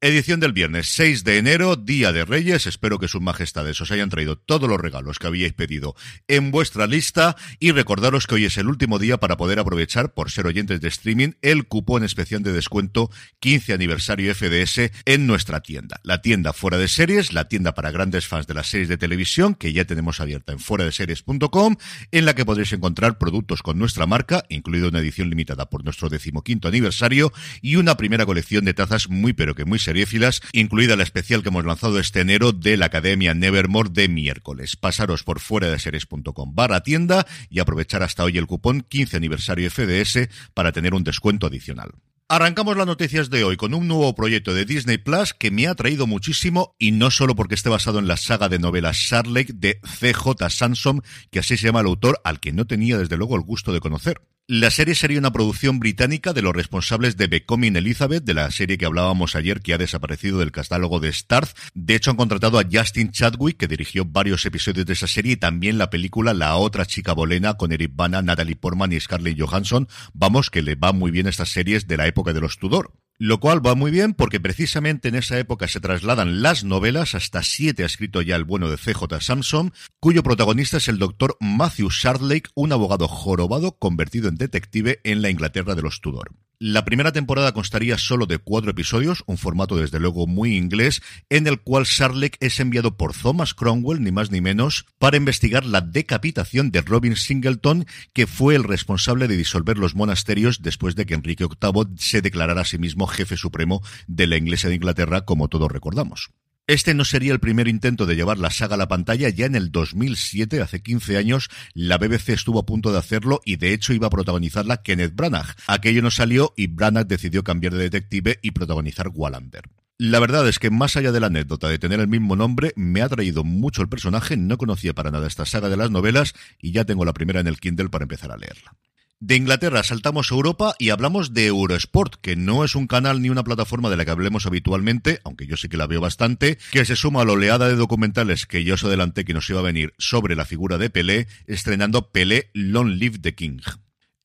Edición del viernes 6 de enero, Día de Reyes. Espero que sus majestades os hayan traído todos los regalos que habíais pedido en vuestra lista y recordaros que hoy es el último día para poder aprovechar, por ser oyentes de streaming, el cupón especial de descuento 15 aniversario FDS en nuestra tienda. La tienda fuera de series, la tienda para grandes fans de las series de televisión que ya tenemos abierta en fuera de series.com, en la que podréis encontrar productos con nuestra marca, incluido una edición limitada por nuestro decimoquinto aniversario y una primera colección de tazas muy pero que muy seriéfilas, incluida la especial que hemos lanzado este enero de la Academia Nevermore de miércoles. Pasaros por fuera de series.com barra tienda y aprovechar hasta hoy el cupón 15 aniversario FDS para tener un descuento adicional. Arrancamos las noticias de hoy con un nuevo proyecto de Disney Plus que me ha traído muchísimo y no solo porque esté basado en la saga de novelas Sharlake de CJ Sansom, que así se llama el autor, al que no tenía desde luego el gusto de conocer. La serie sería una producción británica de los responsables de Becoming Elizabeth, de la serie que hablábamos ayer que ha desaparecido del catálogo de Starz. De hecho, han contratado a Justin Chadwick, que dirigió varios episodios de esa serie, y también la película La otra chica bolena con Eric Bana, Natalie Portman y Scarlett Johansson. Vamos, que le va muy bien estas series de la época de los Tudor. Lo cual va muy bien porque precisamente en esa época se trasladan las novelas, hasta siete ha escrito ya el bueno de CJ Samson, cuyo protagonista es el doctor Matthew Shardlake, un abogado jorobado convertido en detective en la Inglaterra de los Tudor. La primera temporada constaría solo de cuatro episodios, un formato desde luego muy inglés, en el cual Sharlek es enviado por Thomas Cromwell, ni más ni menos, para investigar la decapitación de Robin Singleton, que fue el responsable de disolver los monasterios después de que Enrique VIII se declarara a sí mismo jefe supremo de la Iglesia de Inglaterra, como todos recordamos. Este no sería el primer intento de llevar la saga a la pantalla. Ya en el 2007, hace 15 años, la BBC estuvo a punto de hacerlo y de hecho iba a protagonizarla Kenneth Branagh. Aquello no salió y Branagh decidió cambiar de detective y protagonizar Wallander. La verdad es que más allá de la anécdota de tener el mismo nombre, me ha traído mucho el personaje, no conocía para nada esta saga de las novelas y ya tengo la primera en el Kindle para empezar a leerla. De Inglaterra saltamos a Europa y hablamos de Eurosport, que no es un canal ni una plataforma de la que hablemos habitualmente, aunque yo sí que la veo bastante, que se suma a la oleada de documentales que yo os adelanté que nos iba a venir sobre la figura de Pelé, estrenando Pelé Long Live the King.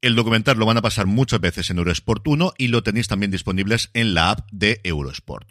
El documental lo van a pasar muchas veces en Eurosport 1 y lo tenéis también disponibles en la app de Eurosport.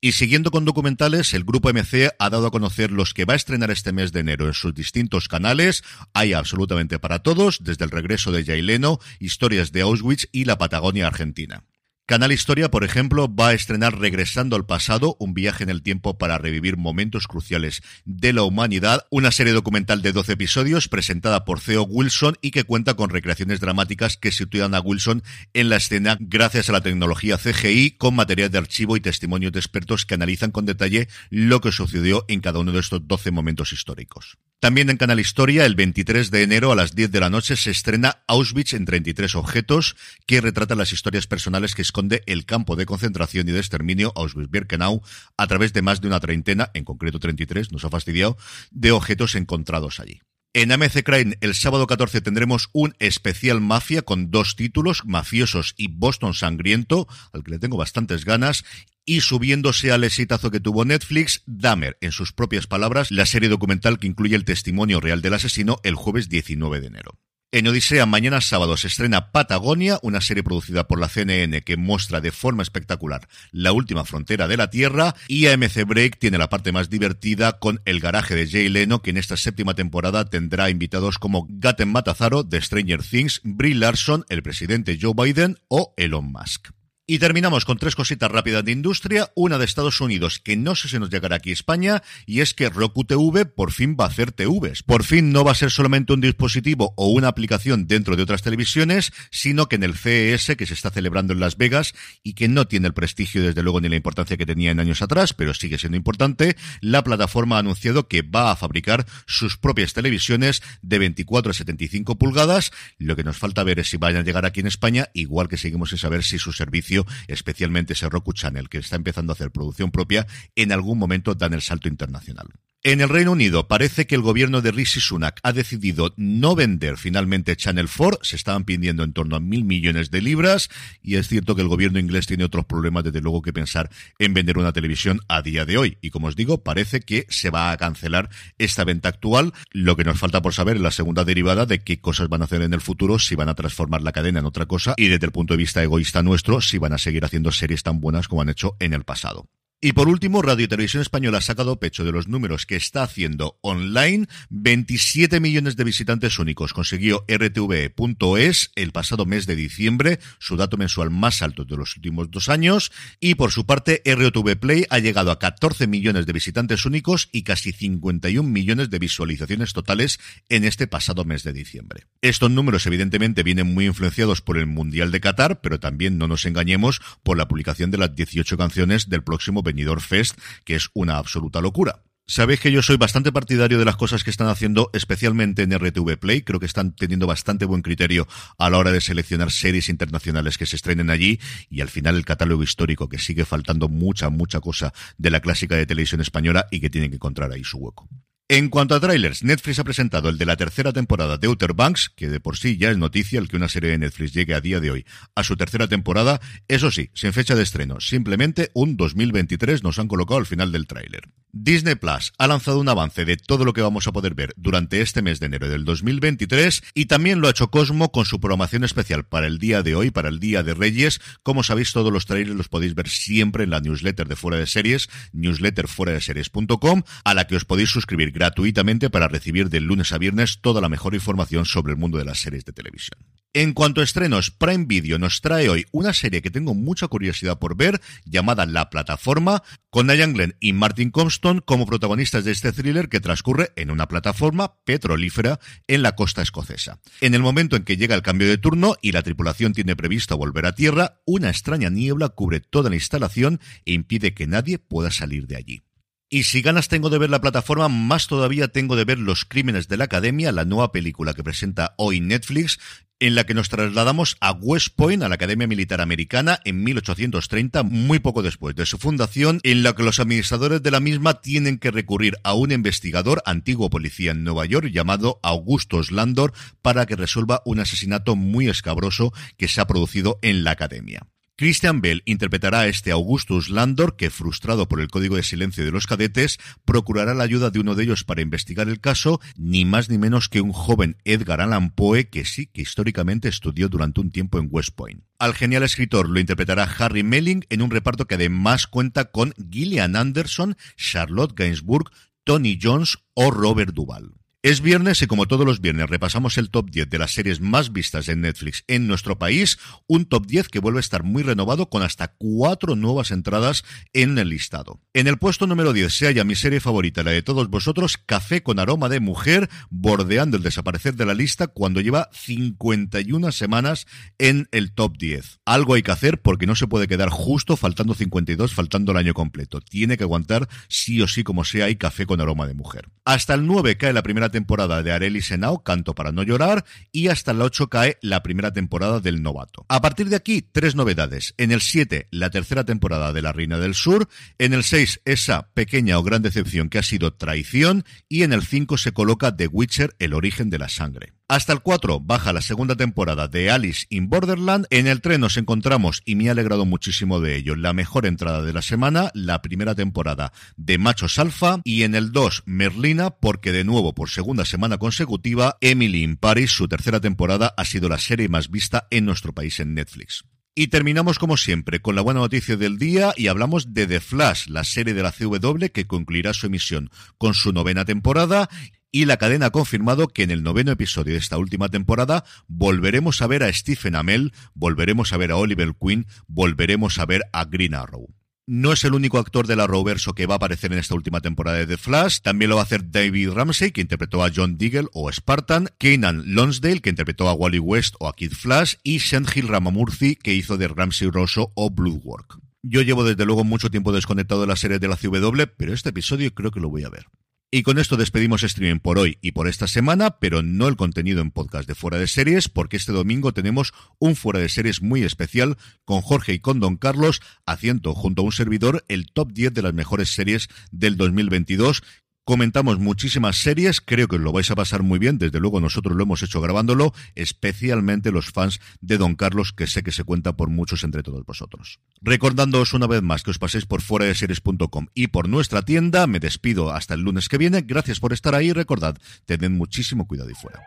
Y siguiendo con documentales, el grupo MC ha dado a conocer los que va a estrenar este mes de enero en sus distintos canales. Hay absolutamente para todos, desde el regreso de Jay Leno, historias de Auschwitz y la Patagonia Argentina. Canal Historia, por ejemplo, va a estrenar Regresando al pasado, un viaje en el tiempo para revivir momentos cruciales de la humanidad, una serie documental de 12 episodios presentada por Theo Wilson y que cuenta con recreaciones dramáticas que sitúan a Wilson en la escena gracias a la tecnología CGI con material de archivo y testimonios de expertos que analizan con detalle lo que sucedió en cada uno de estos 12 momentos históricos. También en Canal Historia, el 23 de enero a las 10 de la noche se estrena Auschwitz en 33 objetos, que retrata las historias personales que esconde el campo de concentración y de exterminio Auschwitz-Birkenau a través de más de una treintena, en concreto 33, nos ha fastidiado, de objetos encontrados allí. En AMC Crane el sábado 14 tendremos un especial mafia con dos títulos, Mafiosos y Boston Sangriento, al que le tengo bastantes ganas, y subiéndose al exitazo que tuvo Netflix, Dahmer, en sus propias palabras, la serie documental que incluye el testimonio real del asesino el jueves 19 de enero. En Odisea, mañana sábado se estrena Patagonia, una serie producida por la CNN que muestra de forma espectacular la última frontera de la Tierra, y AMC Break tiene la parte más divertida con el garaje de Jay Leno, que en esta séptima temporada tendrá invitados como Gaten Matazaro de Stranger Things, Brie Larson, el presidente Joe Biden o Elon Musk. Y terminamos con tres cositas rápidas de industria. Una de Estados Unidos, que no sé si nos llegará aquí España, y es que Roku TV por fin va a hacer TVs. Por fin no va a ser solamente un dispositivo o una aplicación dentro de otras televisiones, sino que en el CES que se está celebrando en Las Vegas y que no tiene el prestigio, desde luego, ni la importancia que tenía en años atrás, pero sigue siendo importante, la plataforma ha anunciado que va a fabricar sus propias televisiones de 24 a 75 pulgadas. Lo que nos falta ver es si van a llegar aquí en España, igual que seguimos sin saber si su servicio especialmente ese Roku Channel, que está empezando a hacer producción propia, en algún momento dan el salto internacional. En el Reino Unido parece que el gobierno de Rishi Sunak ha decidido no vender finalmente Channel 4, se estaban pidiendo en torno a mil millones de libras. Y es cierto que el gobierno inglés tiene otros problemas desde luego que pensar en vender una televisión a día de hoy. Y como os digo parece que se va a cancelar esta venta actual, lo que nos falta por saber es la segunda derivada de qué cosas van a hacer en el futuro, si van a transformar la cadena en otra cosa y desde el punto de vista egoísta nuestro, si van a seguir haciendo series tan buenas como han hecho en el pasado. Y por último, Radio y Televisión Española ha sacado pecho de los números que está haciendo online. 27 millones de visitantes únicos consiguió RTV.es el pasado mes de diciembre, su dato mensual más alto de los últimos dos años. Y por su parte, RTV Play ha llegado a 14 millones de visitantes únicos y casi 51 millones de visualizaciones totales en este pasado mes de diciembre. Estos números evidentemente vienen muy influenciados por el Mundial de Qatar, pero también no nos engañemos por la publicación de las 18 canciones del próximo Fest, que es una absoluta locura. Sabéis que yo soy bastante partidario de las cosas que están haciendo, especialmente en RTV Play. Creo que están teniendo bastante buen criterio a la hora de seleccionar series internacionales que se estrenen allí y al final el catálogo histórico que sigue faltando mucha, mucha cosa de la clásica de televisión española y que tienen que encontrar ahí su hueco. En cuanto a trailers, Netflix ha presentado el de la tercera temporada de Outer Banks, que de por sí ya es noticia el que una serie de Netflix llegue a día de hoy a su tercera temporada, eso sí, sin fecha de estreno, simplemente un 2023 nos han colocado al final del tráiler. Disney Plus ha lanzado un avance de todo lo que vamos a poder ver durante este mes de enero del 2023 y también lo ha hecho Cosmo con su programación especial para el día de hoy, para el Día de Reyes. Como sabéis, todos los trailers los podéis ver siempre en la newsletter de Fuera de Series, newsletterfueradeseries.com, a la que os podéis suscribir gratuitamente para recibir de lunes a viernes toda la mejor información sobre el mundo de las series de televisión. En cuanto a estrenos, Prime Video nos trae hoy una serie que tengo mucha curiosidad por ver, llamada La Plataforma, con Diane Glenn y Martin Compton como protagonistas de este thriller que transcurre en una plataforma petrolífera en la costa escocesa. En el momento en que llega el cambio de turno y la tripulación tiene previsto volver a tierra, una extraña niebla cubre toda la instalación e impide que nadie pueda salir de allí. Y si ganas tengo de ver la plataforma, más todavía tengo de ver Los Crímenes de la Academia, la nueva película que presenta hoy Netflix, en la que nos trasladamos a West Point, a la Academia Militar Americana, en 1830, muy poco después de su fundación, en la que los administradores de la misma tienen que recurrir a un investigador, antiguo policía en Nueva York, llamado Augustus Landor, para que resuelva un asesinato muy escabroso que se ha producido en la Academia. Christian Bell interpretará a este Augustus Landor que, frustrado por el código de silencio de los cadetes, procurará la ayuda de uno de ellos para investigar el caso, ni más ni menos que un joven Edgar Allan Poe que sí que históricamente estudió durante un tiempo en West Point. Al genial escritor lo interpretará Harry Melling en un reparto que además cuenta con Gillian Anderson, Charlotte Gainsbourg, Tony Jones o Robert Duvall. Es viernes y como todos los viernes repasamos el top 10 de las series más vistas en Netflix en nuestro país, un top 10 que vuelve a estar muy renovado con hasta cuatro nuevas entradas en el listado. En el puesto número 10 se halla mi serie favorita, la de todos vosotros, Café con aroma de mujer, bordeando el desaparecer de la lista cuando lleva 51 semanas en el top 10. Algo hay que hacer porque no se puede quedar justo faltando 52, faltando el año completo. Tiene que aguantar sí o sí como sea y Café con aroma de mujer. Hasta el 9 cae la primera temporada de Arely Senao, Canto para no llorar, y hasta el 8 cae la primera temporada del Novato. A partir de aquí, tres novedades. En el 7, la tercera temporada de La Reina del Sur. En el 6, esa pequeña o gran decepción que ha sido Traición. Y en el 5 se coloca The Witcher, El origen de la sangre. Hasta el 4 baja la segunda temporada de Alice in Borderland. En el 3 nos encontramos, y me ha alegrado muchísimo de ello, la mejor entrada de la semana, la primera temporada de Machos Alfa. Y en el 2, Merlina, porque de nuevo, por segunda semana consecutiva, Emily in Paris, su tercera temporada, ha sido la serie más vista en nuestro país en Netflix. Y terminamos como siempre con la buena noticia del día y hablamos de The Flash, la serie de la CW que concluirá su emisión con su novena temporada y la cadena ha confirmado que en el noveno episodio de esta última temporada volveremos a ver a Stephen Amell, volveremos a ver a Oliver Queen, volveremos a ver a Green Arrow. No es el único actor de la Arrowverso que va a aparecer en esta última temporada de The Flash. También lo va a hacer David Ramsey, que interpretó a John Diggle o Spartan, Kanan Lonsdale, que interpretó a Wally West o a Kid Flash, y Senthil Ramamurthy, que hizo de Ramsey Rosso o Bloodwork. Yo llevo desde luego mucho tiempo desconectado de la serie de la CW, pero este episodio creo que lo voy a ver. Y con esto despedimos streaming por hoy y por esta semana, pero no el contenido en podcast de Fuera de Series, porque este domingo tenemos un Fuera de Series muy especial con Jorge y con Don Carlos, haciendo junto a un servidor el top 10 de las mejores series del 2022 Comentamos muchísimas series, creo que os lo vais a pasar muy bien, desde luego nosotros lo hemos hecho grabándolo, especialmente los fans de Don Carlos, que sé que se cuenta por muchos entre todos vosotros. Recordándoos una vez más que os paséis por fuera de series.com y por nuestra tienda, me despido hasta el lunes que viene, gracias por estar ahí, recordad, tened muchísimo cuidado y fuera.